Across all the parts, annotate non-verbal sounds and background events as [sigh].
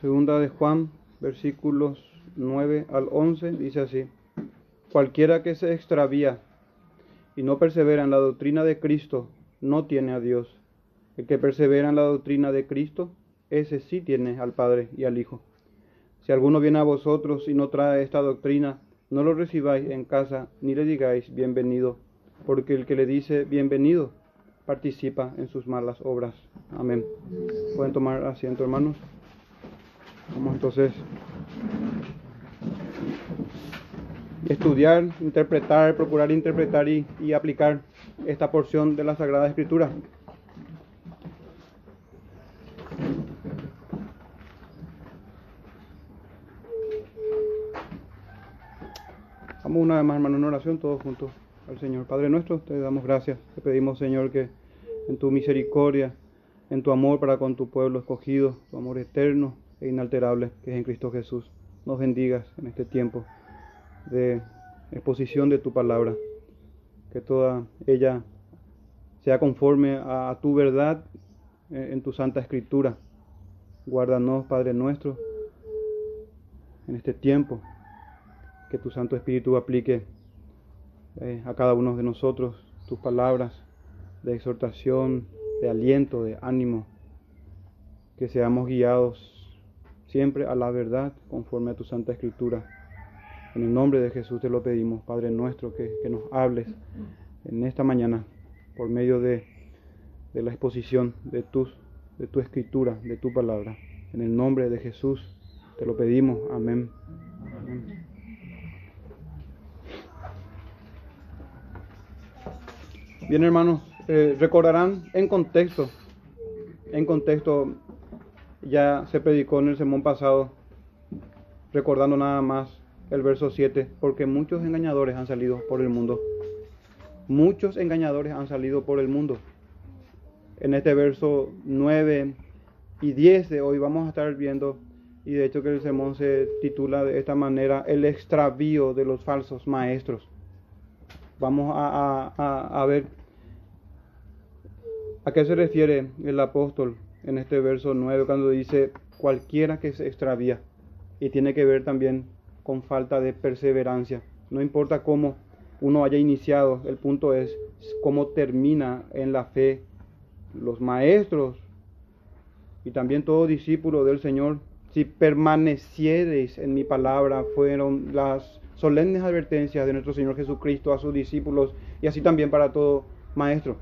Segunda de Juan, versículos 9 al 11, dice así. Cualquiera que se extravía y no persevera en la doctrina de Cristo, no tiene a Dios. El que persevera en la doctrina de Cristo, ese sí tiene al Padre y al Hijo. Si alguno viene a vosotros y no trae esta doctrina, no lo recibáis en casa ni le digáis bienvenido, porque el que le dice bienvenido participa en sus malas obras. Amén. Pueden tomar asiento, hermanos. Vamos entonces estudiar, interpretar, procurar interpretar y, aplicar esta porción de la Sagrada Escritura. Vamos una vez más, hermano, en oración todos juntos al Señor. Padre nuestro, te damos gracias. Te pedimos, Señor, que en tu misericordia, en tu amor para con tu pueblo escogido, tu amor eterno e inalterable que es en Cristo Jesús, nos bendigas en este tiempo de exposición de tu palabra. Que toda ella sea conforme a, tu verdad en, tu santa escritura. Guárdanos, Padre nuestro, en este tiempo. Que tu Santo Espíritu aplique eh, a cada uno de nosotros tus palabras de exhortación, de aliento, de ánimo, que seamos guiados siempre a la verdad conforme a tu Santa Escritura. En el nombre de Jesús te lo pedimos, Padre nuestro, que, que nos hables en esta mañana por medio de, de la exposición de, tus, de tu escritura, de tu palabra. En el nombre de Jesús te lo pedimos. Amén. Bien, hermanos, eh, recordarán en contexto, en contexto, ya se predicó en el sermón pasado, recordando nada más el verso 7, porque muchos engañadores han salido por el mundo. Muchos engañadores han salido por el mundo. En este verso 9 y 10 de hoy vamos a estar viendo, y de hecho que el sermón se titula de esta manera, el extravío de los falsos maestros. Vamos a, a, a ver ¿A qué se refiere el apóstol en este verso 9 cuando dice cualquiera que se extravía? Y tiene que ver también con falta de perseverancia. No importa cómo uno haya iniciado, el punto es cómo termina en la fe. Los maestros y también todo discípulo del Señor, si permaneciereis en mi palabra, fueron las solemnes advertencias de nuestro Señor Jesucristo a sus discípulos y así también para todo maestro.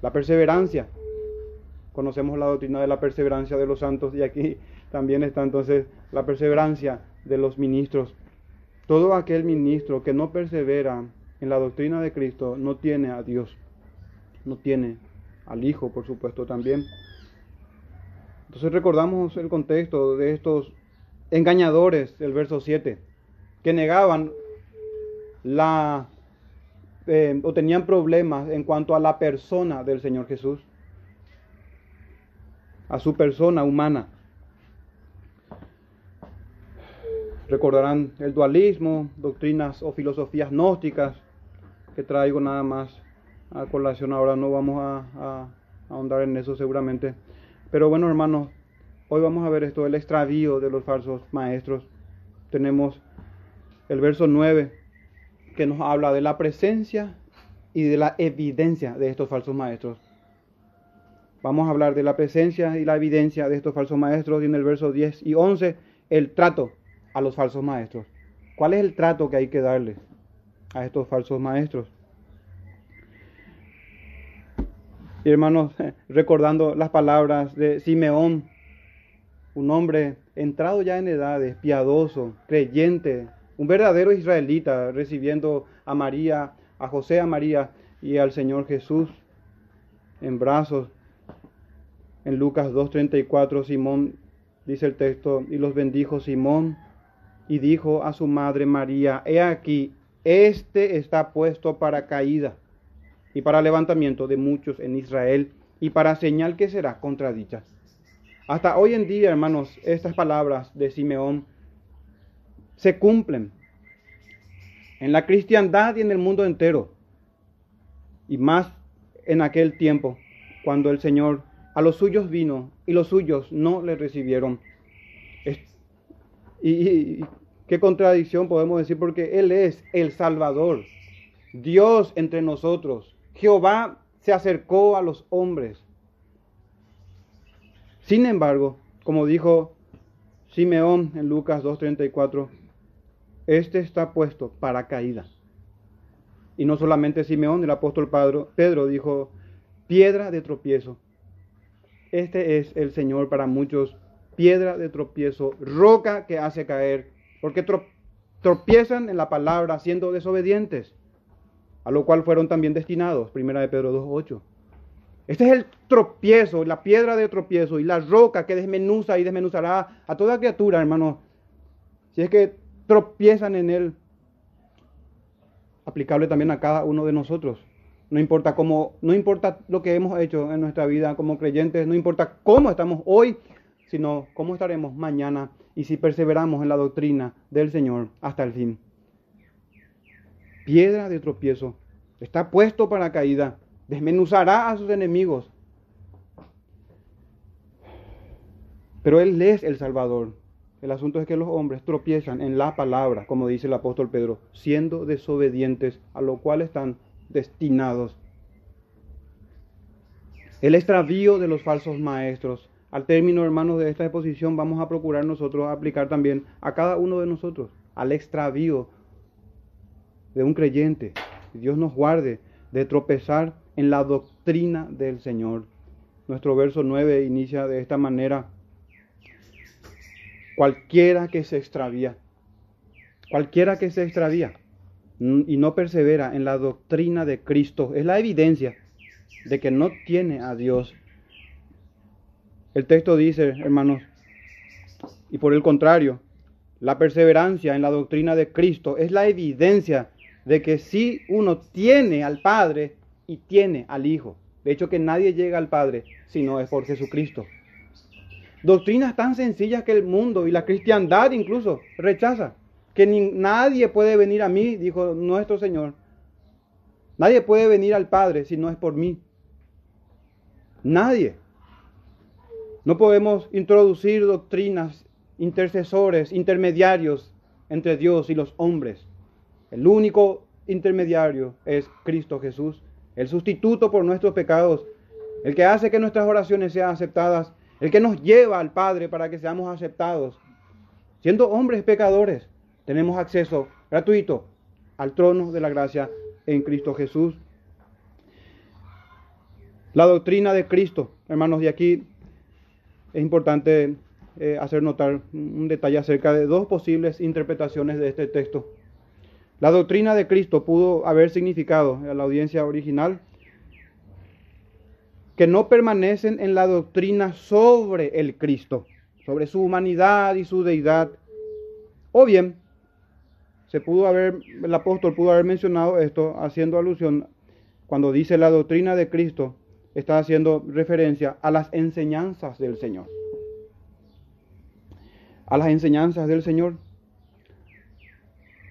La perseverancia. Conocemos la doctrina de la perseverancia de los santos y aquí también está entonces la perseverancia de los ministros. Todo aquel ministro que no persevera en la doctrina de Cristo no tiene a Dios, no tiene al Hijo, por supuesto, también. Entonces recordamos el contexto de estos engañadores del verso 7, que negaban la eh, o tenían problemas en cuanto a la persona del Señor Jesús, a su persona humana. Recordarán el dualismo, doctrinas o filosofías gnósticas que traigo nada más a colación. Ahora no vamos a, ahondar en eso seguramente. Pero bueno, hermanos, hoy vamos a ver esto, el extravío de los falsos maestros. Tenemos el verso 9 que nos habla de la presencia y de la evidencia de estos falsos maestros. Vamos a hablar de la presencia y la evidencia de estos falsos maestros y en el verso 10 y 11 el trato a los falsos maestros. ¿Cuál es el trato que hay que darles a estos falsos maestros? Y hermanos, [laughs] recordando las palabras de Simeón, un hombre entrado ya en edades, piadoso, creyente, un verdadero israelita recibiendo a María, a José, a María y al Señor Jesús en brazos. En Lucas 2.34 Simón dice el texto, y los bendijo Simón y dijo a su madre María, he aquí, este está puesto para caída y para levantamiento de muchos en Israel y para señal que será contradicha. Hasta hoy en día, hermanos, estas palabras de Simeón se cumplen en la cristiandad y en el mundo entero. Y más en aquel tiempo, cuando el Señor a los suyos vino y los suyos no le recibieron. Y, qué contradicción podemos decir, porque Él es el Salvador, Dios entre nosotros. Jehová se acercó a los hombres. Sin embargo, como dijo Simeón en Lucas 2.34, este está puesto para caída. Y no solamente Simeón, el apóstol Pedro dijo, piedra de tropiezo. Este es el Señor para muchos, piedra de tropiezo, roca que hace caer, porque tropiezan en la palabra siendo desobedientes, a lo cual fueron también destinados, primera de Pedro 2.8. Este es el tropiezo, la piedra de tropiezo y la roca que desmenuza y desmenuzará a toda criatura, hermano. Si es que tropiezan en él, aplicable también a cada uno de nosotros. No importa cómo, no importa lo que hemos hecho en nuestra vida como creyentes, no importa cómo estamos hoy, sino cómo estaremos mañana y si perseveramos en la doctrina del Señor hasta el fin. Piedra de tropiezo, está puesto para caída, desmenuzará a sus enemigos. Pero Él es el Salvador. El asunto es que los hombres tropiezan en la palabra, como dice el apóstol Pedro, siendo desobedientes, a lo cual están destinados. El extravío de los falsos maestros. Al término, hermanos, de esta exposición vamos a procurar nosotros aplicar también a cada uno de nosotros al extravío de un creyente. Dios nos guarde de tropezar en la doctrina del Señor. Nuestro verso 9 inicia de esta manera. Cualquiera que se extravía, cualquiera que se extravía y no persevera en la doctrina de Cristo, es la evidencia de que no tiene a Dios. El texto dice, hermanos, y por el contrario, la perseverancia en la doctrina de Cristo es la evidencia de que si uno tiene al Padre y tiene al Hijo. De hecho, que nadie llega al Padre si no es por Jesucristo. Doctrinas tan sencillas que el mundo y la cristiandad incluso rechaza. Que nadie puede venir a mí, dijo nuestro Señor. Nadie puede venir al Padre si no es por mí. Nadie. No podemos introducir doctrinas, intercesores, intermediarios entre Dios y los hombres. El único intermediario es Cristo Jesús, el sustituto por nuestros pecados, el que hace que nuestras oraciones sean aceptadas el que nos lleva al Padre para que seamos aceptados. Siendo hombres pecadores, tenemos acceso gratuito al trono de la gracia en Cristo Jesús. La doctrina de Cristo, hermanos, de aquí es importante eh, hacer notar un detalle acerca de dos posibles interpretaciones de este texto. La doctrina de Cristo pudo haber significado a la audiencia original que no permanecen en la doctrina sobre el Cristo, sobre su humanidad y su deidad. O bien, se pudo haber, el apóstol pudo haber mencionado esto haciendo alusión cuando dice la doctrina de Cristo, está haciendo referencia a las enseñanzas del Señor. A las enseñanzas del Señor.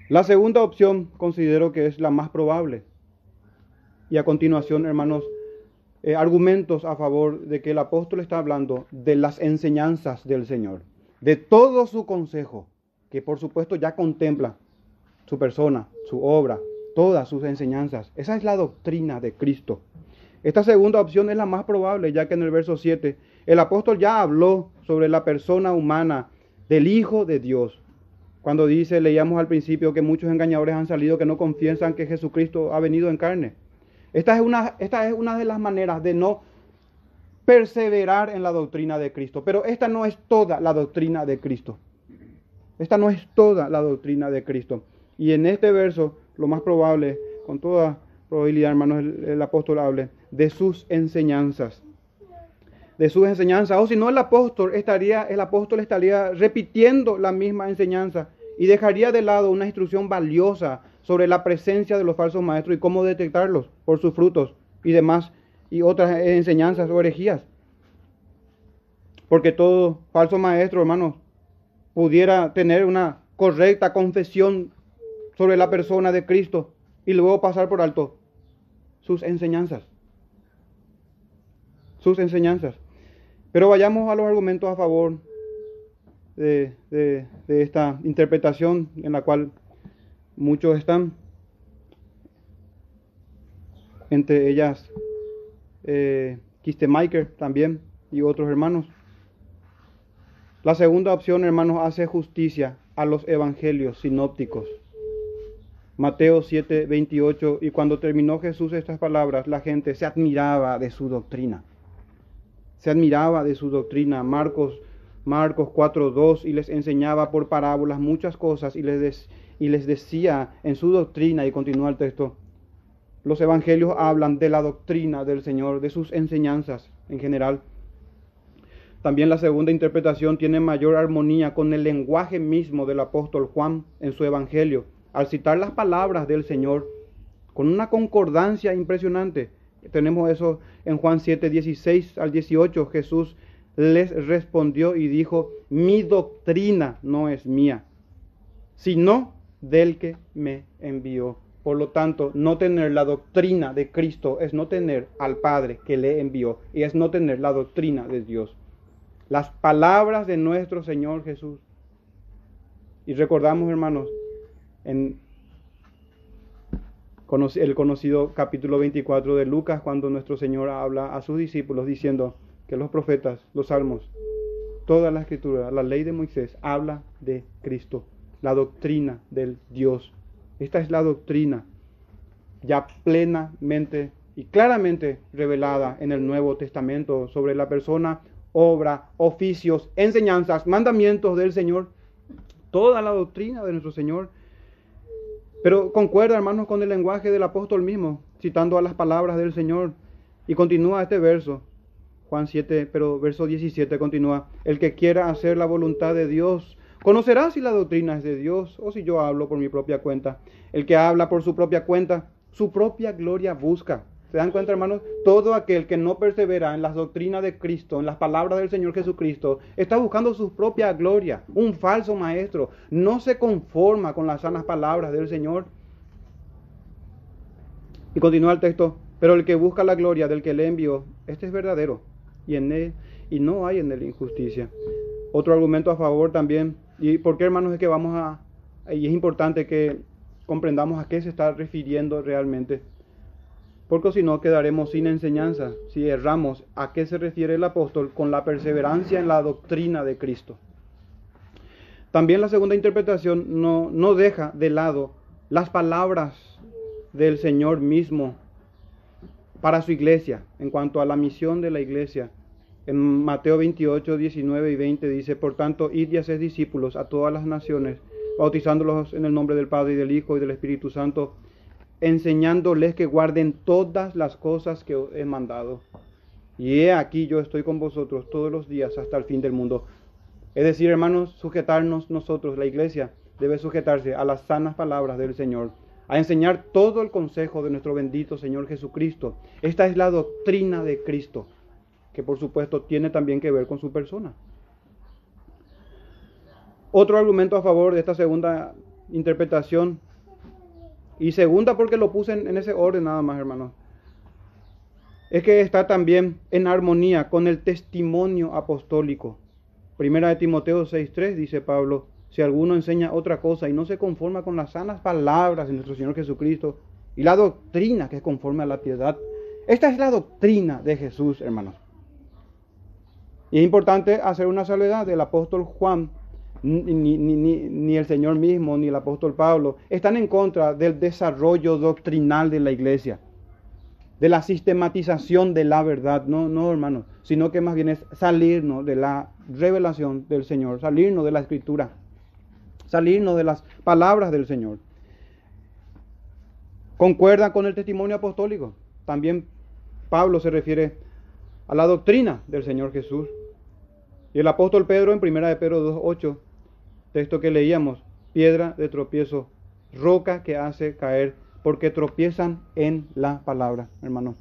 La segunda opción considero que es la más probable. Y a continuación, hermanos, eh, argumentos a favor de que el apóstol está hablando de las enseñanzas del Señor, de todo su consejo, que por supuesto ya contempla su persona, su obra, todas sus enseñanzas. Esa es la doctrina de Cristo. Esta segunda opción es la más probable, ya que en el verso 7 el apóstol ya habló sobre la persona humana del Hijo de Dios. Cuando dice, leíamos al principio que muchos engañadores han salido que no confiesan que Jesucristo ha venido en carne. Esta es, una, esta es una de las maneras de no perseverar en la doctrina de Cristo. Pero esta no es toda la doctrina de Cristo. Esta no es toda la doctrina de Cristo. Y en este verso, lo más probable, con toda probabilidad, hermanos, el, apóstol hable de sus enseñanzas. De sus enseñanzas. O si no, el apóstol estaría, el apóstol estaría repitiendo la misma enseñanza y dejaría de lado una instrucción valiosa sobre la presencia de los falsos maestros y cómo detectarlos por sus frutos y demás y otras enseñanzas o herejías. Porque todo falso maestro, hermanos, pudiera tener una correcta confesión sobre la persona de Cristo y luego pasar por alto sus enseñanzas. Sus enseñanzas. Pero vayamos a los argumentos a favor de, esta interpretación en la cual muchos están, entre ellas eh, Kistemaker también y otros hermanos. La segunda opción, hermanos, hace justicia a los evangelios sinópticos. Mateo 7, 28, y cuando terminó Jesús estas palabras, la gente se admiraba de su doctrina. Se admiraba de su doctrina. Marcos, Marcos 4, 2, y les enseñaba por parábolas muchas cosas y les, y les decía en su doctrina, y continúa el texto, los evangelios hablan de la doctrina del Señor, de sus enseñanzas en general. También la segunda interpretación tiene mayor armonía con el lenguaje mismo del apóstol Juan en su evangelio al citar las palabras del Señor con una concordancia impresionante. Tenemos eso en Juan 7, 16 al 18. Jesús les respondió y dijo, mi doctrina no es mía, sino del que me envió. Por lo tanto, no tener la doctrina de Cristo es no tener al Padre que le envió y es no tener la doctrina de Dios. Las palabras de nuestro Señor Jesús. Y recordamos, hermanos, en el conocido capítulo 24 de Lucas, cuando nuestro Señor habla a sus discípulos diciendo que los profetas, los salmos, toda la escritura, la ley de Moisés habla de Cristo, la doctrina del Dios. Esta es la doctrina ya plenamente y claramente revelada en el Nuevo Testamento sobre la persona, obra, oficios, enseñanzas, mandamientos del Señor. Toda la doctrina de nuestro Señor pero concuerda, hermanos, con el lenguaje del apóstol mismo, citando a las palabras del Señor. Y continúa este verso, Juan 7, pero verso 17 continúa, el que quiera hacer la voluntad de Dios, conocerá si la doctrina es de Dios o si yo hablo por mi propia cuenta. El que habla por su propia cuenta, su propia gloria busca. ¿Se dan cuenta, hermanos? Todo aquel que no persevera en las doctrinas de Cristo, en las palabras del Señor Jesucristo, está buscando su propia gloria. Un falso maestro no se conforma con las sanas palabras del Señor. Y continúa el texto, pero el que busca la gloria del que le envió, este es verdadero, y en él y no hay en él injusticia. Otro argumento a favor también, y por qué hermanos es que vamos a, y es importante que comprendamos a qué se está refiriendo realmente porque si no quedaremos sin enseñanza, si erramos a qué se refiere el apóstol con la perseverancia en la doctrina de Cristo. También la segunda interpretación no, no deja de lado las palabras del Señor mismo para su iglesia en cuanto a la misión de la iglesia. En Mateo 28, 19 y 20 dice, por tanto, id y haced discípulos a todas las naciones, bautizándolos en el nombre del Padre y del Hijo y del Espíritu Santo, enseñándoles que guarden todas las cosas que he mandado. Y he aquí yo estoy con vosotros todos los días hasta el fin del mundo. Es decir, hermanos, sujetarnos nosotros, la iglesia, debe sujetarse a las sanas palabras del Señor, a enseñar todo el consejo de nuestro bendito Señor Jesucristo. Esta es la doctrina de Cristo, que por supuesto tiene también que ver con su persona. Otro argumento a favor de esta segunda interpretación y segunda, porque lo puse en, ese orden nada más, hermanos. Es que está también en armonía con el testimonio apostólico. Primera de Timoteo 6.3 dice Pablo, si alguno enseña otra cosa y no se conforma con las sanas palabras de nuestro Señor Jesucristo y la doctrina que es conforme a la piedad, esta es la doctrina de Jesús, hermanos. Y es importante hacer una salvedad del apóstol Juan ni, el Señor mismo, ni el apóstol Pablo, están en contra del desarrollo doctrinal de la iglesia, de la sistematización de la verdad. No, no, hermanos, sino que más bien es salirnos de la revelación del Señor, salirnos de la escritura, salirnos de las palabras del Señor. Concuerda con el testimonio apostólico. También Pablo se refiere a la doctrina del Señor Jesús. Y el apóstol Pedro en 1 de Pedro 2.8 texto que leíamos, piedra de tropiezo, roca que hace caer, porque tropiezan en la palabra, hermano.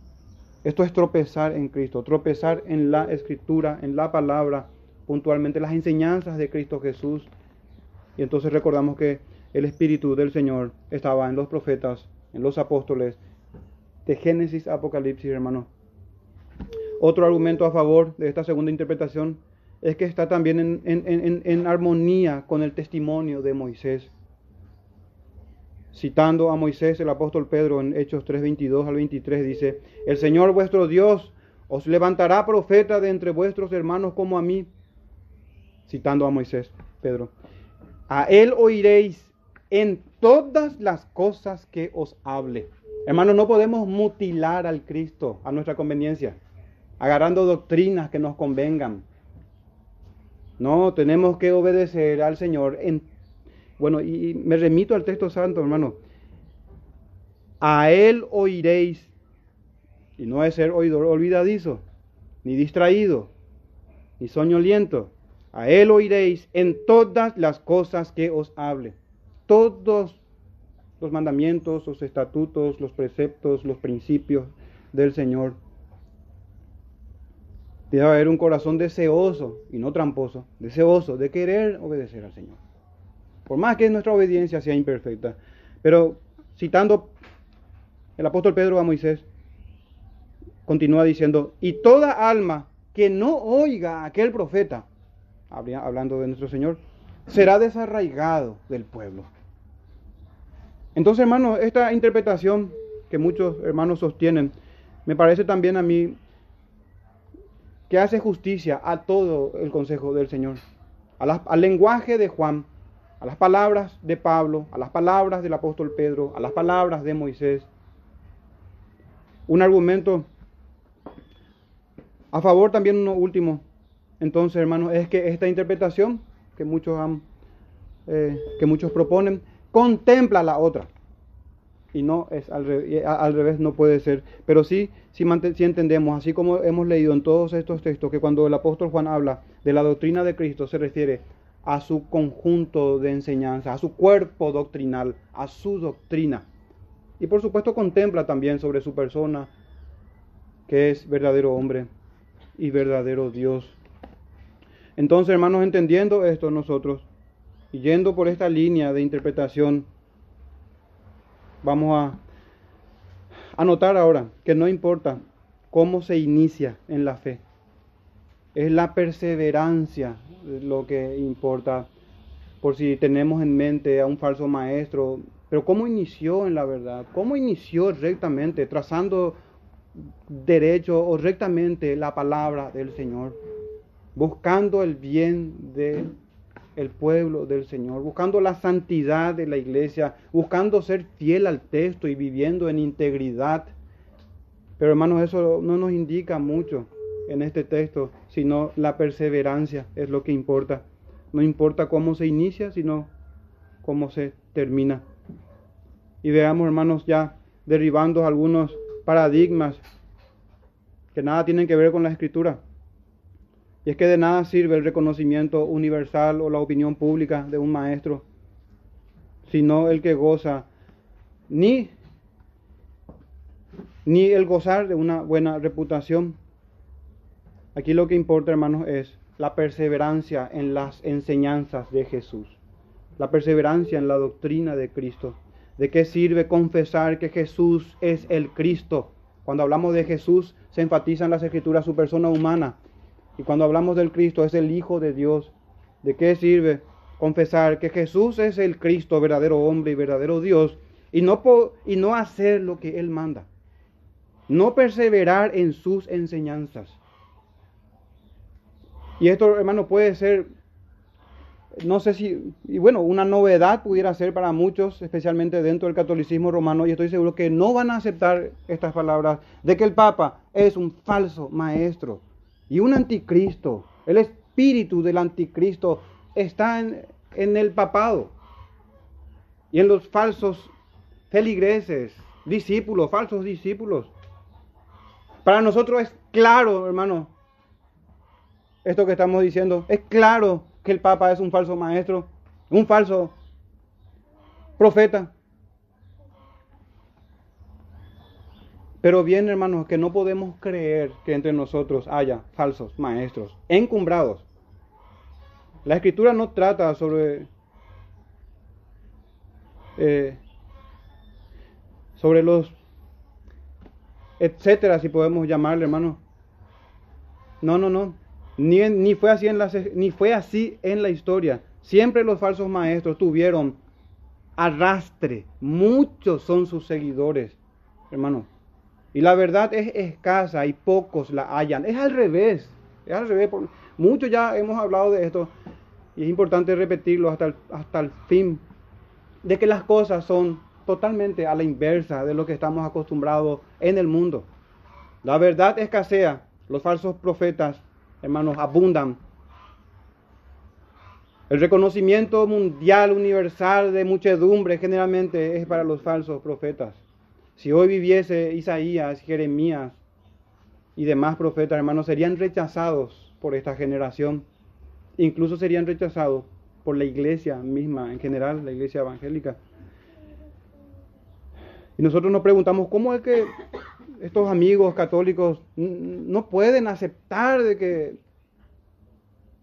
Esto es tropezar en Cristo, tropezar en la escritura, en la palabra, puntualmente las enseñanzas de Cristo Jesús. Y entonces recordamos que el Espíritu del Señor estaba en los profetas, en los apóstoles, de Génesis Apocalipsis, hermano. Otro argumento a favor de esta segunda interpretación es que está también en, armonía con el testimonio de Moisés. Citando a Moisés, el apóstol Pedro en Hechos 3:22 al 23 dice, el Señor vuestro Dios os levantará profeta de entre vuestros hermanos como a mí. Citando a Moisés, Pedro. A él oiréis en todas las cosas que os hable. Hermanos, no podemos mutilar al Cristo a nuestra conveniencia, agarrando doctrinas que nos convengan. No, tenemos que obedecer al Señor en bueno, y me remito al texto santo, hermano. A él oiréis, y no es ser oidor olvidadizo, ni distraído, ni soñoliento. A él oiréis en todas las cosas que os hable. Todos los mandamientos, los estatutos, los preceptos, los principios del Señor. Debe haber un corazón deseoso y no tramposo, deseoso de querer obedecer al Señor por más que nuestra obediencia sea imperfecta. Pero citando el apóstol Pedro a Moisés, continúa diciendo, y toda alma que no oiga a aquel profeta, hablando de nuestro Señor, será desarraigado del pueblo. Entonces, hermanos, esta interpretación que muchos hermanos sostienen, me parece también a mí que hace justicia a todo el consejo del Señor, al lenguaje de Juan, a las palabras de Pablo, a las palabras del apóstol Pedro, a las palabras de Moisés. Un argumento a favor también uno último, entonces hermanos, es que esta interpretación que muchos han, eh, que muchos proponen, contempla la otra. Y no es al, revés, no puede ser. Pero sí, si sí entendemos, así como hemos leído en todos estos textos, que cuando el apóstol Juan habla de la doctrina de Cristo, se refiere a su conjunto de enseñanza, a su cuerpo doctrinal, a su doctrina. Y por supuesto contempla también sobre su persona, que es verdadero hombre y verdadero Dios. Entonces, hermanos, entendiendo esto nosotros, yendo por esta línea de interpretación, vamos a anotar ahora que no importa cómo se inicia en la fe, es la perseverancia lo que importa. Por si tenemos en mente a un falso maestro, pero ¿cómo inició en la verdad? ¿Cómo inició rectamente, trazando derecho o rectamente la palabra del Señor? Buscando el bien del el pueblo del Señor, buscando la santidad de la iglesia, buscando ser fiel al texto y viviendo en integridad. Pero hermanos, eso no nos indica mucho en este texto, sino la perseverancia es lo que importa. No importa cómo se inicia, sino cómo se termina. Y veamos, hermanos, ya derribando algunos paradigmas que nada tienen que ver con la escritura. Y es que de nada sirve el reconocimiento universal o la opinión pública de un maestro, sino el que goza ni, ni el gozar de una buena reputación, Aquí lo que importa, hermanos, es la perseverancia en las enseñanzas de Jesús, la perseverancia en la doctrina de Cristo. ¿De qué sirve confesar que Jesús es el Cristo? Cuando hablamos de Jesús, se enfatiza en las escrituras su persona humana. Y cuando hablamos del Cristo, es el Hijo de Dios. ¿De qué sirve confesar que Jesús es el Cristo, verdadero hombre y verdadero Dios, y no, y no hacer lo que Él manda? No perseverar en sus enseñanzas. Y esto, hermano, puede ser, no sé si, y bueno, una novedad pudiera ser para muchos, especialmente dentro del catolicismo romano, y estoy seguro que no van a aceptar estas palabras de que el Papa es un falso maestro y un anticristo. El espíritu del anticristo está en, en el papado y en los falsos feligreses, discípulos, falsos discípulos. Para nosotros es claro, hermano, esto que estamos diciendo. Es claro que el Papa es un falso maestro, un falso profeta. Pero bien, hermanos, que no podemos creer que entre nosotros haya falsos maestros encumbrados. La escritura no trata sobre eh, sobre los etcétera, si podemos llamarle, hermanos, No, no, no. Ni, ni, fue así en la, ni fue así en la historia. Siempre los falsos maestros tuvieron arrastre. Muchos son sus seguidores, hermano. Y la verdad es escasa y pocos la hallan. Es al revés. Es al revés. Muchos ya hemos hablado de esto. Y es importante repetirlo hasta el, hasta el fin. De que las cosas son totalmente a la inversa de lo que estamos acostumbrados en el mundo. La verdad escasea. Los falsos profetas, hermanos, abundan el reconocimiento mundial, universal de muchedumbre generalmente es para los falsos profetas. Si hoy viviese Isaías, Jeremías y demás profetas, hermanos, serían rechazados por esta generación. Incluso serían rechazados por la iglesia misma, en general, la iglesia evangélica. Y nosotros nos preguntamos, ¿cómo es que estos amigos católicos no pueden aceptar de que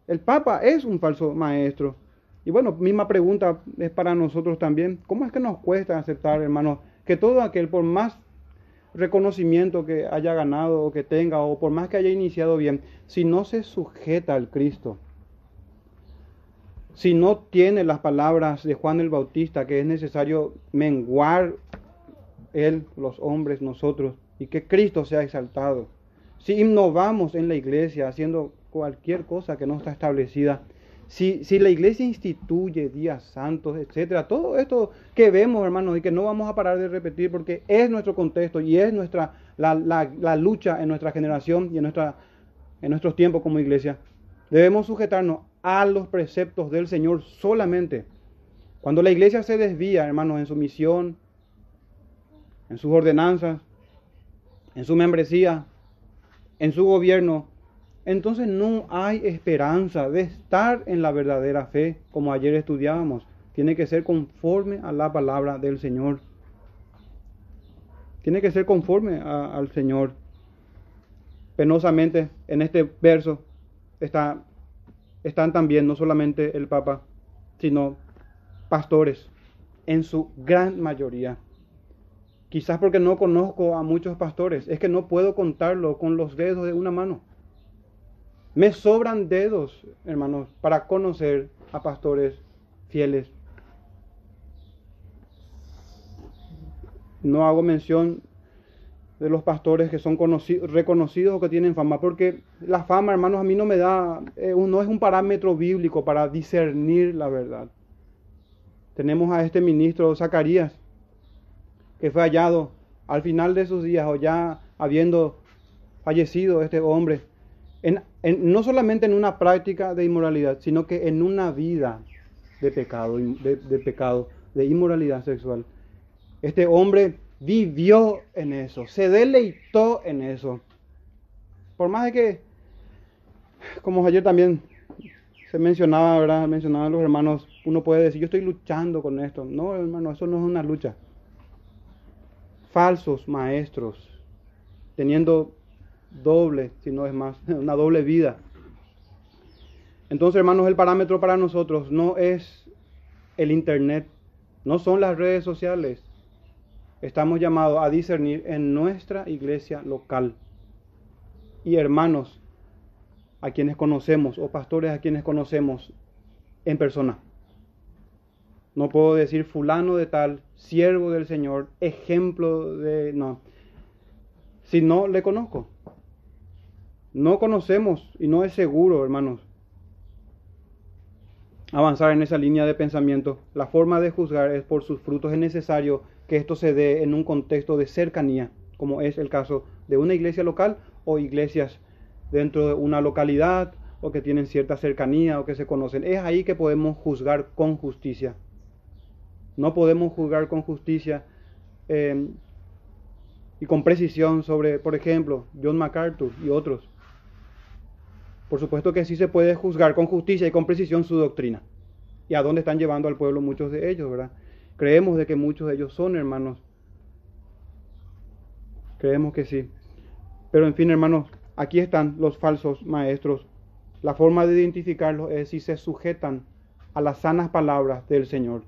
el Papa es un falso maestro. Y bueno, misma pregunta es para nosotros también. ¿Cómo es que nos cuesta aceptar, hermanos, que todo aquel, por más reconocimiento que haya ganado o que tenga, o por más que haya iniciado bien, si no se sujeta al Cristo, si no tiene las palabras de Juan el Bautista, que es necesario menguar él, los hombres, nosotros, y que Cristo sea exaltado, si innovamos en la iglesia haciendo cualquier cosa que no está establecida. Si, si la iglesia instituye días santos, etcétera, todo esto que vemos, hermanos, y que no vamos a parar de repetir porque es nuestro contexto y es nuestra la, la, lucha en nuestra generación y en, nuestra, en nuestros tiempos como iglesia, debemos sujetarnos a los preceptos del Señor solamente. Cuando la iglesia se desvía, hermanos, en su misión, en sus ordenanzas, en su membresía, en su gobierno, entonces no hay esperanza de estar en la verdadera fe, como ayer estudiábamos. Tiene que ser conforme a la palabra del Señor. Tiene que ser conforme al Señor. Penosamente, en este verso está, están también no solamente el Papa, sino pastores, en su gran mayoría. Quizás porque no conozco a muchos pastores, es que no puedo contarlo con los dedos de una mano. Me sobran dedos, hermanos, para conocer a pastores fieles. No hago mención de los pastores que son reconocidos o que tienen fama, porque la fama, hermanos, a mí no me da, eh, no es un parámetro bíblico para discernir la verdad. Tenemos a este ministro Zacarías, que fue hallado al final de sus días o ya habiendo fallecido este hombre no solamente en una práctica de inmoralidad, sino que en una vida de pecado, de, pecado, de inmoralidad sexual. Este hombre vivió en eso, se deleitó en eso. Por más de que, como ayer también se mencionaba, ¿verdad? Mencionaban los hermanos, uno puede decir, yo estoy luchando con esto. No, hermano, eso no es una lucha. Falsos maestros, teniendo doble, si no es más, [laughs] una doble vida. Entonces, hermanos, el parámetro para nosotros no es el Internet, no son las redes sociales. Estamos llamados a discernir en nuestra iglesia local. Y hermanos a quienes conocemos o pastores a quienes conocemos en persona. No puedo decir fulano de tal, siervo del Señor, ejemplo de... No. Si no le conozco. No conocemos y no es seguro, hermanos, avanzar en esa línea de pensamiento. La forma de juzgar es por sus frutos. Es necesario que esto se dé en un contexto de cercanía, como es el caso de una iglesia local o iglesias dentro de una localidad o que tienen cierta cercanía o que se conocen. Es ahí que podemos juzgar con justicia. No podemos juzgar con justicia eh, y con precisión sobre, por ejemplo, John MacArthur y otros por supuesto que sí se puede juzgar con justicia y con precisión su doctrina. Y a dónde están llevando al pueblo muchos de ellos, ¿verdad? Creemos de que muchos de ellos son hermanos. Creemos que sí. Pero en fin, hermanos, aquí están los falsos maestros. La forma de identificarlos es si se sujetan a las sanas palabras del Señor.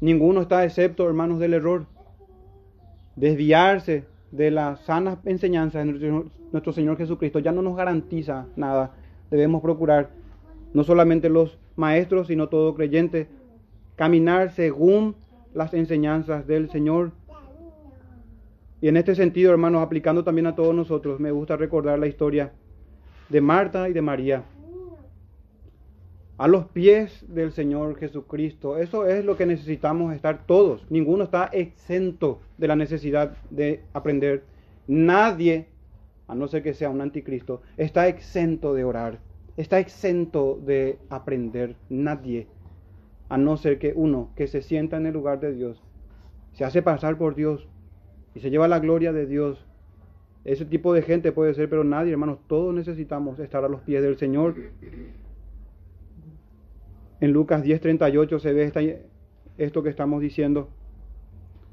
Ninguno está excepto, hermanos, del error. Desviarse de las sanas enseñanzas de nuestro, nuestro Señor Jesucristo ya no nos garantiza nada. Debemos procurar, no solamente los maestros, sino todo creyente, caminar según las enseñanzas del Señor. Y en este sentido, hermanos, aplicando también a todos nosotros, me gusta recordar la historia de Marta y de María. A los pies del Señor Jesucristo. Eso es lo que necesitamos estar todos. Ninguno está exento de la necesidad de aprender. Nadie, a no ser que sea un anticristo, está exento de orar. Está exento de aprender. Nadie a no ser que uno que se sienta en el lugar de Dios, se hace pasar por Dios y se lleva la gloria de Dios. Ese tipo de gente puede ser, pero nadie, hermanos, todos necesitamos estar a los pies del Señor. En Lucas 10:38 se ve esto que estamos diciendo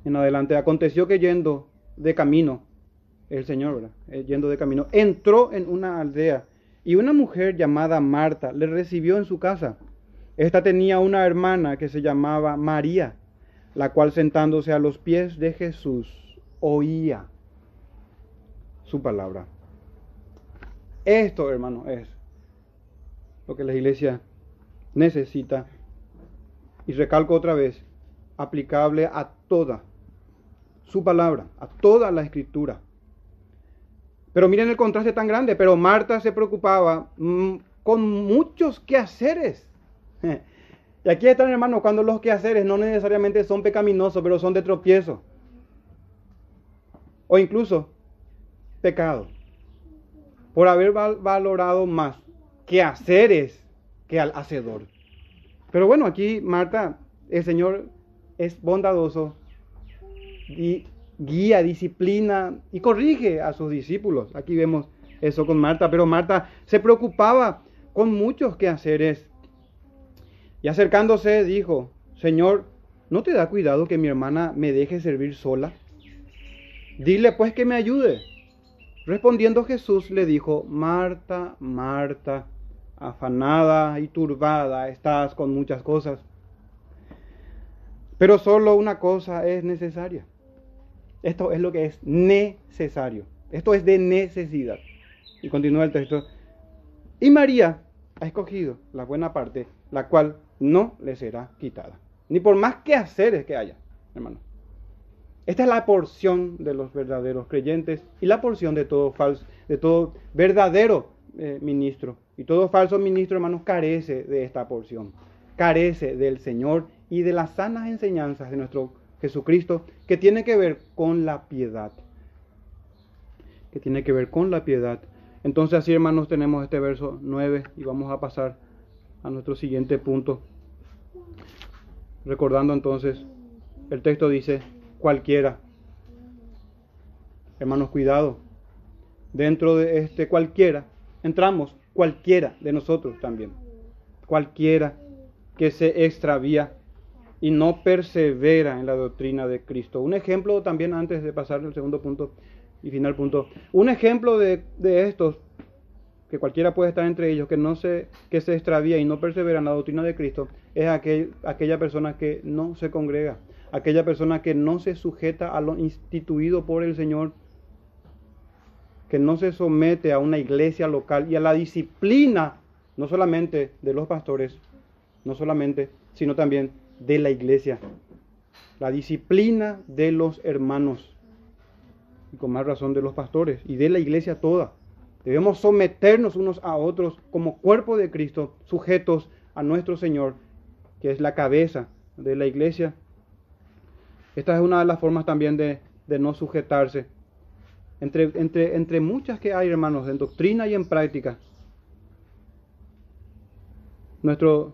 en adelante. Aconteció que yendo de camino, el Señor. Eh, yendo de camino, entró en una aldea y una mujer llamada Marta le recibió en su casa. Esta tenía una hermana que se llamaba María, la cual sentándose a los pies de Jesús oía su palabra. Esto, hermano, es lo que la iglesia necesita. Y recalco otra vez, aplicable a toda su palabra, a toda la escritura. Pero miren el contraste tan grande, pero Marta se preocupaba mm, con muchos quehaceres [laughs] Y aquí están, hermanos, cuando los quehaceres no necesariamente son pecaminosos, pero son de tropiezo. O incluso pecado. Por haber valorado más quehaceres que al hacedor. Pero bueno, aquí Marta, el Señor es bondadoso y guía, disciplina y corrige a sus discípulos. Aquí vemos eso con Marta, pero Marta se preocupaba con muchos quehaceres y acercándose dijo, Señor, ¿no te da cuidado que mi hermana me deje servir sola? Dile pues que me ayude. Respondiendo Jesús le dijo, Marta, Marta, afanada y turbada estás con muchas cosas, pero solo una cosa es necesaria. Esto es lo que es necesario. Esto es de necesidad. Y continúa el texto. Y María ha escogido la buena parte, la cual no le será quitada. Ni por más que hacer que haya, hermano. Esta es la porción de los verdaderos creyentes y la porción de todo falso, de todo verdadero eh, ministro. Y todo falso ministro, hermanos, carece de esta porción. Carece del Señor y de las sanas enseñanzas de nuestro Jesucristo que tiene que ver con la piedad. Que tiene que ver con la piedad. Entonces así, hermanos, tenemos este verso 9 y vamos a pasar a nuestro siguiente punto. Recordando entonces, el texto dice, cualquiera. Hermanos, cuidado. Dentro de este cualquiera, entramos cualquiera de nosotros también. Cualquiera que se extravía y no persevera en la doctrina de Cristo. Un ejemplo también antes de pasar al segundo punto y final punto. Un ejemplo de, de estos que cualquiera puede estar entre ellos, que no se, que se extravía y no persevera en la doctrina de Cristo, es aquel, aquella persona que no se congrega, aquella persona que no se sujeta a lo instituido por el Señor, que no se somete a una iglesia local y a la disciplina, no solamente de los pastores, no solamente, sino también de la iglesia. La disciplina de los hermanos, y con más razón de los pastores, y de la iglesia toda. Debemos someternos unos a otros como cuerpo de Cristo, sujetos a nuestro Señor, que es la cabeza de la iglesia. Esta es una de las formas también de, no sujetarse. Entre, entre, entre muchas que hay, hermanos, en doctrina y en práctica. Nuestro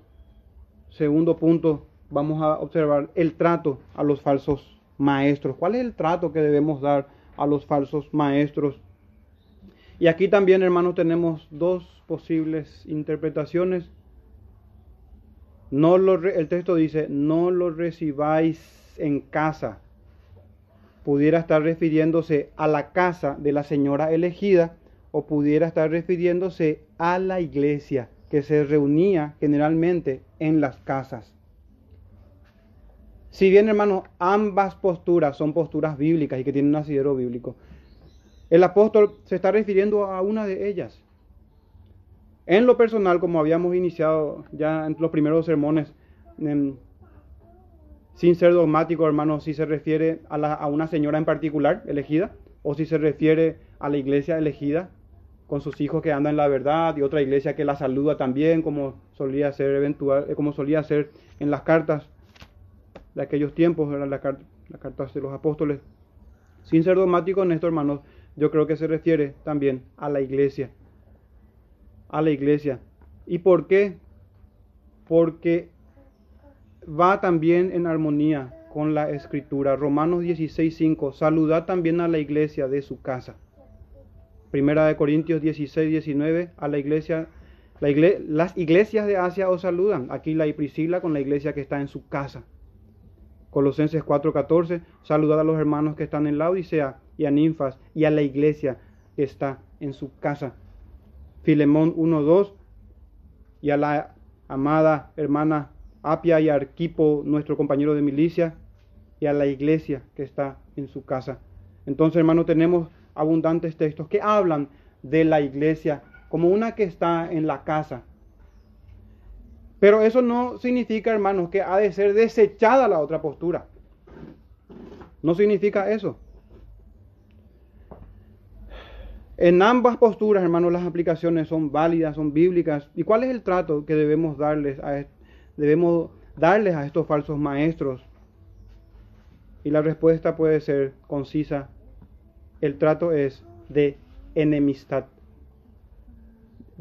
segundo punto, vamos a observar el trato a los falsos maestros. ¿Cuál es el trato que debemos dar a los falsos maestros? Y aquí también, hermanos, tenemos dos posibles interpretaciones. No lo, el texto dice, no lo recibáis en casa. Pudiera estar refiriéndose a la casa de la señora elegida o pudiera estar refiriéndose a la iglesia que se reunía generalmente en las casas. Si bien, hermanos, ambas posturas son posturas bíblicas y que tienen un asidero bíblico, el apóstol se está refiriendo a una de ellas. En lo personal, como habíamos iniciado ya en los primeros sermones, sin ser dogmático, hermanos, si se refiere a, a una señora en particular elegida, o si se refiere a la iglesia elegida, con sus hijos que andan en la verdad, y otra iglesia que la saluda también, como solía ser eventual, eh, como solía ser en las cartas de aquellos tiempos, eran las, cartas de los apóstoles. Sin ser dogmático en esto, hermanos, yo creo que se refiere también a la iglesia. A la iglesia. ¿Y por qué? Porque va también en armonía con la escritura. Romanos 16:5. Saludad también a la iglesia de su casa. Primera de Corintios 16, 19. A la iglesia, las iglesias de Asia os saludan. Aquí la y Priscila con la iglesia que está en su casa. Colosenses 4:14, saludad a los hermanos que están en la Odisea y a Ninfas y a la iglesia que está en su casa. Filemón 1:2 y a la amada hermana Apia y Arquipo, nuestro compañero de milicia, y a la iglesia que está en su casa. Entonces, hermano, tenemos abundantes textos que hablan de la iglesia como una que está en la casa, pero eso no significa, hermanos, que ha de ser desechada la otra postura. No significa eso. En ambas posturas, hermanos, las aplicaciones son válidas, son bíblicas. ¿Y cuál es el trato que debemos darles a, debemos darles a estos falsos maestros? Y la respuesta puede ser concisa. El trato es de enemistad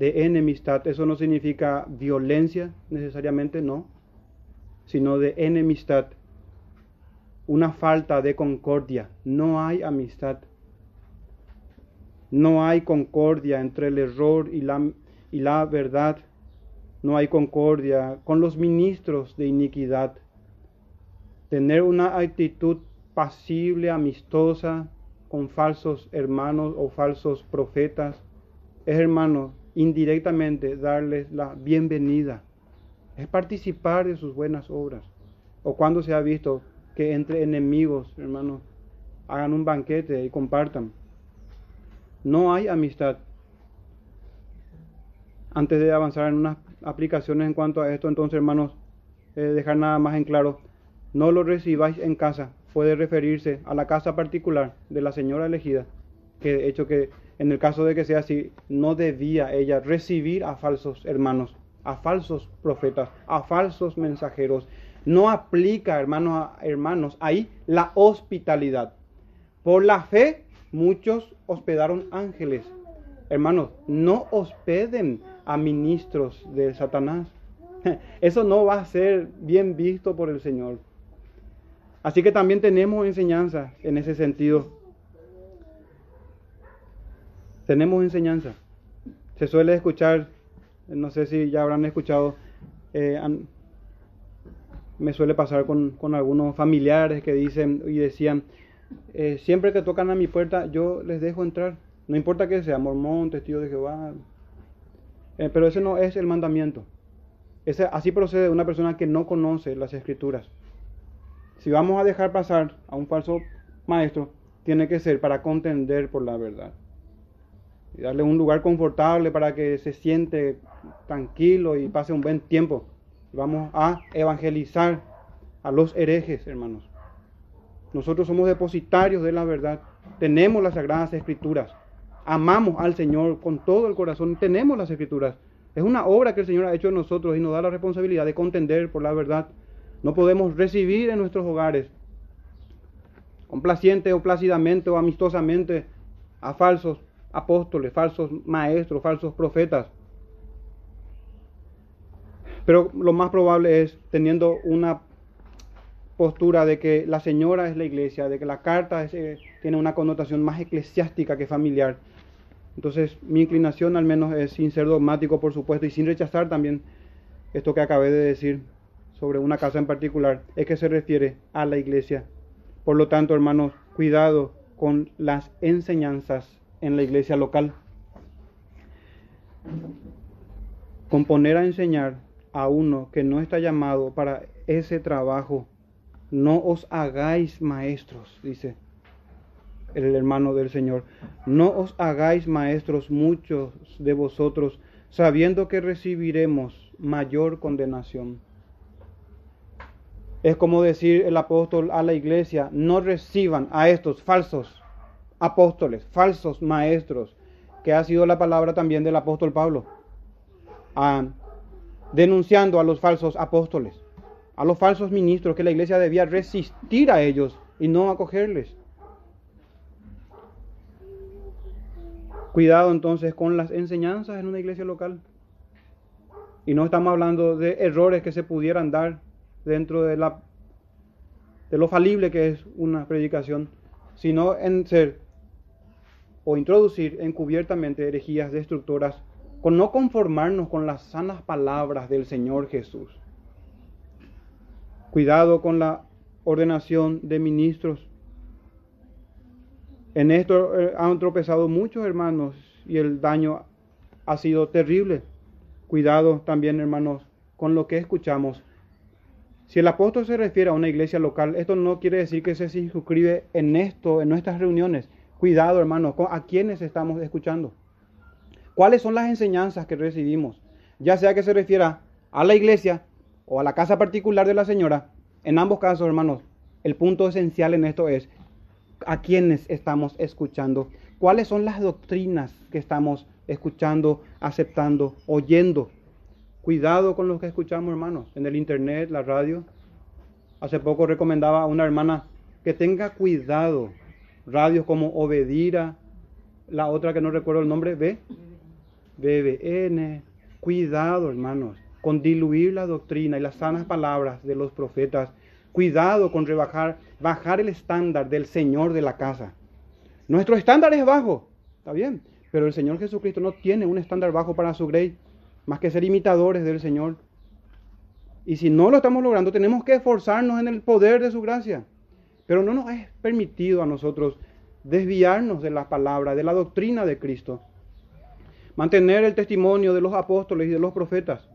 de enemistad. Eso no significa violencia necesariamente, no, sino de enemistad. Una falta de concordia. No hay amistad. No hay concordia entre el error y la, y la verdad. No hay concordia con los ministros de iniquidad. Tener una actitud pasible, amistosa, con falsos hermanos o falsos profetas, es hermano indirectamente darles la bienvenida, es participar de sus buenas obras. O cuando se ha visto que entre enemigos, hermanos, hagan un banquete y compartan. No hay amistad. Antes de avanzar en unas aplicaciones en cuanto a esto, entonces, hermanos, eh, dejar nada más en claro, no lo recibáis en casa. Puede referirse a la casa particular de la señora elegida, que de hecho que en el caso de que sea así, no debía ella recibir a falsos hermanos, a falsos profetas, a falsos mensajeros. No aplica, hermanos, hermanos, ahí la hospitalidad. Por la fe, muchos hospedaron ángeles. Hermanos, no hospeden a ministros de Satanás. [laughs] Eso no va a ser bien visto por el Señor. Así que también tenemos enseñanza en ese sentido tenemos enseñanza. Se suele escuchar, no sé si ya habrán escuchado, eh, me suele pasar con, algunos familiares que dicen y decían, eh, siempre que tocan a mi puerta yo les dejo entrar, no importa que sea mormón, testigo de Jehová, eh, pero ese no es el mandamiento. Ese, así procede una persona que no conoce las escrituras. Si vamos a dejar pasar a un falso maestro, tiene que ser para contender por la verdad y darle un lugar confortable para que se siente tranquilo y pase un buen tiempo. Vamos a evangelizar a los herejes, hermanos. Nosotros somos depositarios de la verdad. Tenemos las sagradas escrituras. Amamos al Señor con todo el corazón. Tenemos las escrituras. Es una obra que el Señor ha hecho en nosotros y nos da la responsabilidad de contender por la verdad. No podemos recibir en nuestros hogares, complaciente o plácidamente o amistosamente, a falsos apóstoles, falsos maestros, falsos profetas. Pero lo más probable es teniendo una postura de que la señora es la iglesia, de que la carta eh, tiene una connotación más eclesiástica que familiar. Entonces mi inclinación al menos es sin ser dogmático, por supuesto, y sin rechazar también esto que acabé de decir sobre una casa en particular, es que se refiere a la iglesia. Por lo tanto, hermanos, cuidado con las enseñanzas en la iglesia local. Componer a enseñar a uno que no está llamado para ese trabajo no os hagáis maestros, dice el hermano del Señor. No os hagáis maestros muchos de vosotros, sabiendo que recibiremos mayor condenación. Es como decir el apóstol a la iglesia, no reciban a estos falsos apóstoles, falsos maestros, que ha sido la palabra también del apóstol Pablo, denunciando a los falsos apóstoles, a los falsos ministros, que la iglesia debía resistir a ellos y no acogerles. Cuidado entonces con las enseñanzas en una iglesia local. Y no estamos hablando de errores que se pudieran dar dentro de, la, lo falible que es una predicación, sino en ser o introducir encubiertamente herejías destructoras con no conformarnos con las sanas palabras del Señor Jesús. Cuidado con la ordenación de ministros. En esto eh, han tropezado muchos hermanos y el daño ha sido terrible. Cuidado también, hermanos, con lo que escuchamos. Si el apóstol se refiere a una iglesia local, esto no quiere decir que se suscribe en esto, en nuestras reuniones. Cuidado, hermanos, a quiénes estamos escuchando. ¿Cuáles son las enseñanzas que recibimos? Ya sea que se refiera a la iglesia o a la casa particular de la señora. En ambos casos, hermanos, el punto esencial en esto es a quiénes estamos escuchando. ¿Cuáles son las doctrinas que estamos escuchando, aceptando, oyendo? Cuidado con lo que escuchamos, hermanos, en el internet, la radio. Hace poco recomendaba a una hermana que tenga cuidado radios como Obedira, la otra que no recuerdo el nombre, B, BBN. Cuidado, hermanos, con diluir la doctrina y las sanas palabras de los profetas. Cuidado con rebajar, bajar el estándar del Señor de la casa. Nuestro estándar es bajo, está bien, pero el Señor Jesucristo no tiene un estándar bajo para su grey, más que ser imitadores del Señor. Y si no lo estamos logrando, tenemos que esforzarnos en el poder de su gracia. Pero no nos es permitido a nosotros desviarnos de la palabra, de la doctrina de Cristo. Mantener el testimonio de los apóstoles y de los profetas.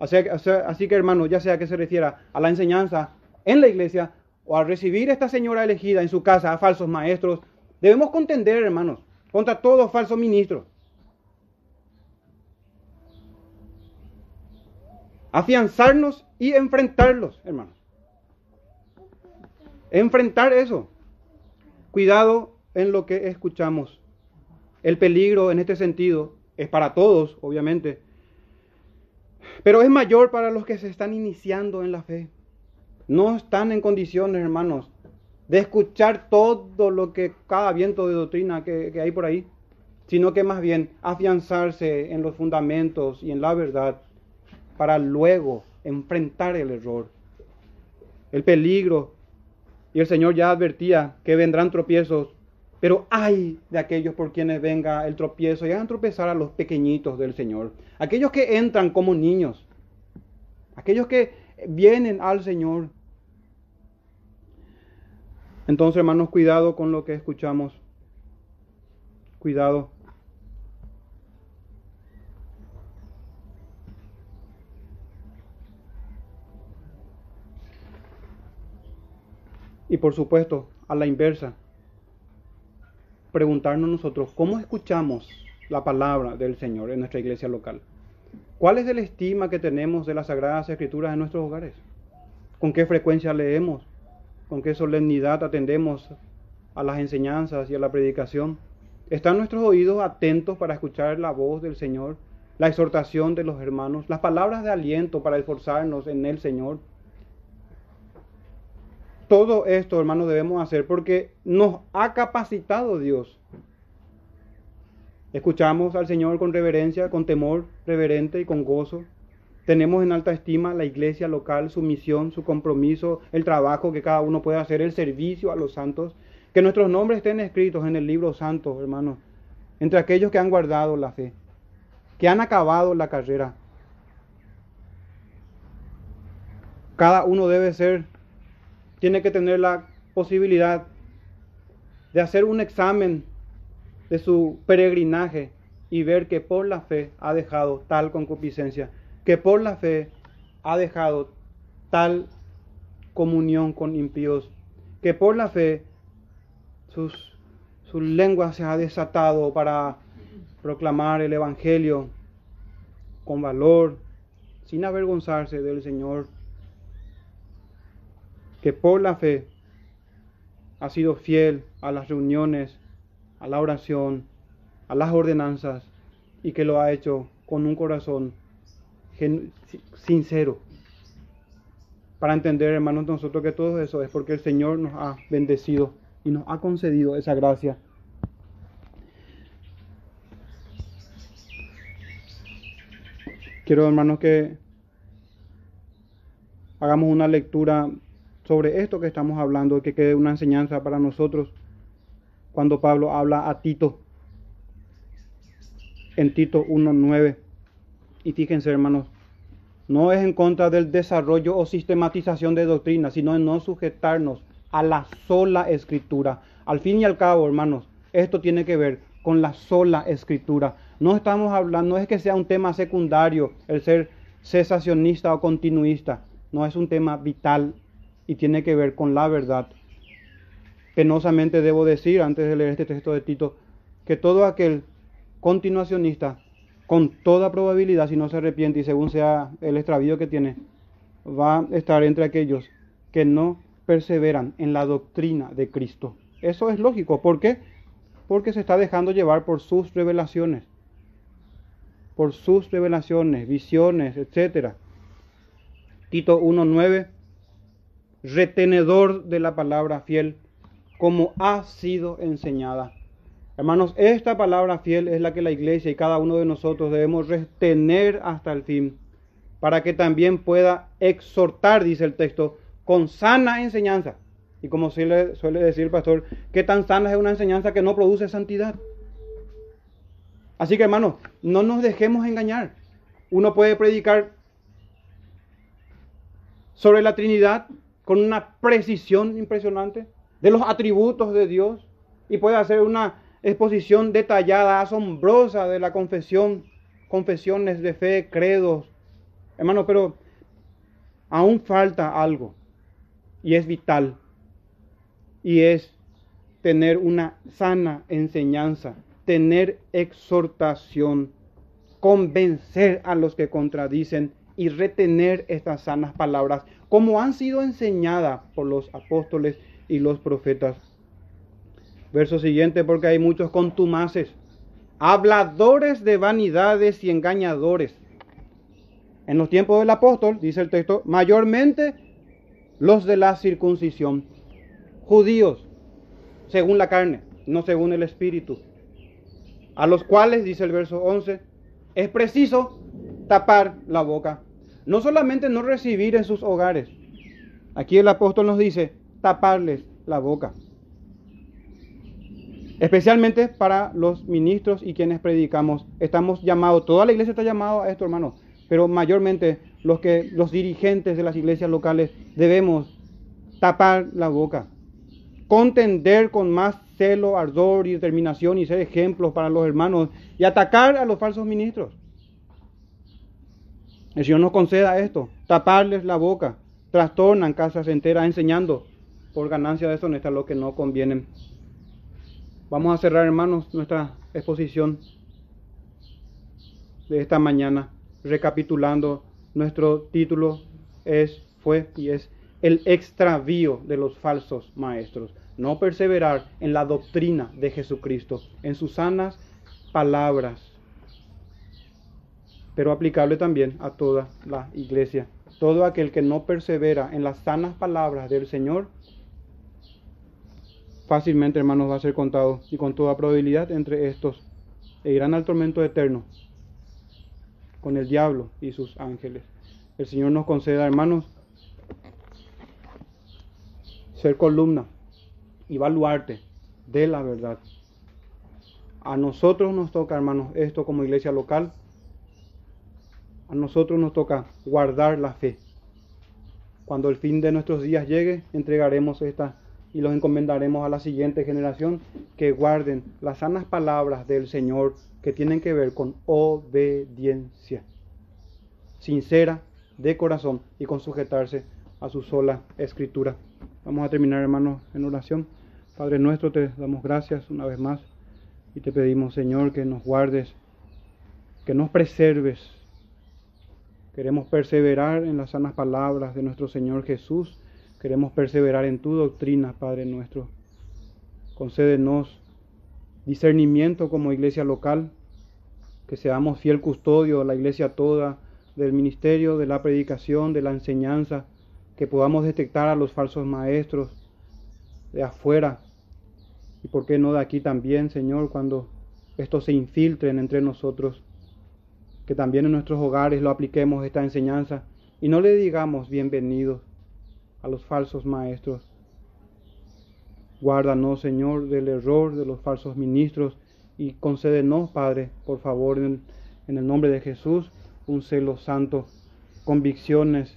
Así, que hermanos, ya sea que se refiera a la enseñanza en la iglesia o a recibir a esta señora elegida en su casa a falsos maestros, debemos contender, hermanos, contra todo falso ministro. Afianzarnos y enfrentarlos, hermanos enfrentar eso. Cuidado en lo que escuchamos. El peligro en este sentido es para todos, obviamente, pero es mayor para los que se están iniciando en la fe. No están en condiciones, hermanos, de escuchar todo lo que cada viento de doctrina que, hay por ahí, sino que más bien afianzarse en los fundamentos y en la verdad para luego enfrentar el error. El peligro y el Señor ya advertía que vendrán tropiezos, pero hay de aquellos por quienes venga el tropiezo y hagan tropezar a los pequeñitos del Señor. Aquellos que entran como niños, aquellos que vienen al Señor. Entonces, hermanos, cuidado con lo que escuchamos. Cuidado. Y por supuesto, a la inversa, preguntarnos nosotros cómo escuchamos la palabra del Señor en nuestra iglesia local. ¿Cuál es el estima que tenemos de las Sagradas Escrituras en nuestros hogares? ¿Con qué frecuencia leemos? ¿Con qué solemnidad atendemos a las enseñanzas y a la predicación? ¿Están nuestros oídos atentos para escuchar la voz del Señor, la exhortación de los hermanos, las palabras de aliento para esforzarnos en el Señor? Todo esto, hermanos, debemos hacer porque nos ha capacitado Dios. Escuchamos al Señor con reverencia, con temor reverente y con gozo. Tenemos en alta estima la iglesia local, su misión, su compromiso, el trabajo que cada uno puede hacer, el servicio a los santos. Que nuestros nombres estén escritos en el libro santo, hermanos, entre aquellos que han guardado la fe, que han acabado la carrera. Cada uno debe ser tiene que tener la posibilidad de hacer un examen de su peregrinaje y ver que por la fe ha dejado tal concupiscencia, que por la fe ha dejado tal comunión con impíos, que por la fe sus, su lengua se ha desatado para proclamar el Evangelio con valor, sin avergonzarse del Señor, que por la fe ha sido fiel a las reuniones, a la oración, a las ordenanzas y que lo ha hecho con un corazón sincero. Para entender, hermanos, nosotros que todo eso es porque el Señor nos ha bendecido y nos ha concedido esa gracia. Quiero, hermanos, que hagamos una lectura sobre esto que estamos hablando, que quede una enseñanza para nosotros cuando Pablo habla a Tito en Tito 1.9. Y fíjense, hermanos, no es en contra del desarrollo o sistematización de doctrina, sino en no sujetarnos a la sola escritura. Al fin y al cabo, hermanos, esto tiene que ver con la sola escritura. No estamos hablando, no es que sea un tema secundario el ser cesacionista o continuista, no es un tema vital y tiene que ver con la verdad. Penosamente debo decir, antes de leer este texto de Tito, que todo aquel continuacionista, con toda probabilidad, si no se arrepiente y según sea el extravío que tiene, va a estar entre aquellos que no perseveran en la doctrina de Cristo. Eso es lógico. ¿Por qué? Porque se está dejando llevar por sus revelaciones, por sus revelaciones, visiones, etc. Tito 1.9, retenedor de la palabra fiel, como ha sido enseñada Hermanos, esta palabra fiel es la que la iglesia y cada uno de nosotros debemos retener hasta el fin, para que también pueda exhortar, dice el texto, con sana enseñanza. Y como suele, suele decir el pastor, que tan sana es una enseñanza que no produce santidad. Así que hermanos, no nos dejemos engañar. Uno puede predicar sobre la Trinidad con una precisión impresionante de los atributos de Dios y puede hacer una exposición detallada, asombrosa de la confesión, confesiones de fe, credos. Hermano, pero aún falta algo y es vital y es tener una sana enseñanza, tener exhortación, convencer a los que contradicen y retener estas sanas palabras como han sido enseñadas por los apóstoles y los profetas. Verso siguiente, porque hay muchos contumaces, habladores de vanidades y engañadores. En los tiempos del apóstol, dice el texto, mayormente los de la circuncisión, judíos, según la carne, no según el espíritu, a los cuales, dice el verso 11, es preciso tapar la boca. No solamente no recibir en sus hogares, aquí el apóstol nos dice, taparles la boca especialmente para los ministros y quienes predicamos. Estamos llamados, toda la iglesia está llamada a esto, hermano, pero mayormente los que los dirigentes de las iglesias locales debemos tapar la boca, contender con más celo, ardor y determinación y ser ejemplos para los hermanos y atacar a los falsos ministros. El Señor nos conceda esto, taparles la boca, trastornan casas enteras enseñando por ganancia deshonesta lo que no conviene. Vamos a cerrar, hermanos, nuestra exposición de esta mañana, recapitulando. Nuestro título es, fue y es el extravío de los falsos maestros. No perseverar en la doctrina de Jesucristo, en sus sanas palabras, pero aplicable también a toda la iglesia. Todo aquel que no persevera en las sanas palabras del Señor fácilmente, hermanos, va a ser contado y con toda probabilidad entre estos e irán al tormento eterno con el diablo y sus ángeles. El Señor nos conceda, hermanos, ser columna y baluarte de la verdad. A nosotros nos toca, hermanos, esto como iglesia local. A nosotros nos toca guardar la fe. Cuando el fin de nuestros días llegue, entregaremos esta y los encomendaremos a la siguiente generación que guarden las sanas palabras del Señor que tienen que ver con obediencia sincera, de corazón y con sujetarse a su sola escritura. Vamos a terminar, hermanos, en oración. Padre nuestro, te damos gracias una vez más y te pedimos, Señor, que nos guardes, que nos preserves. Queremos perseverar en las sanas palabras de nuestro Señor Jesús. Queremos perseverar en tu doctrina, Padre nuestro. Concédenos discernimiento como iglesia local, que seamos fiel custodio a la iglesia toda del ministerio, de la predicación, de la enseñanza, que podamos detectar a los falsos maestros de afuera y por qué no de aquí también, Señor, cuando estos se infiltren entre nosotros, que también en nuestros hogares lo apliquemos esta enseñanza y no le digamos bienvenidos a los falsos maestros. Guárdanos, Señor, del error de los falsos ministros y concédenos, Padre, por favor, en, el nombre de Jesús, un celo santo, convicciones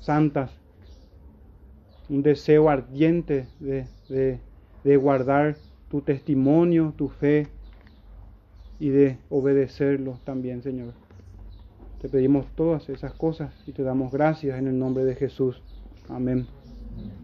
santas, un deseo ardiente de, de, de guardar tu testimonio, tu fe y de obedecerlo también, Señor. Te pedimos todas esas cosas y te damos gracias en el nombre de Jesús. Amén.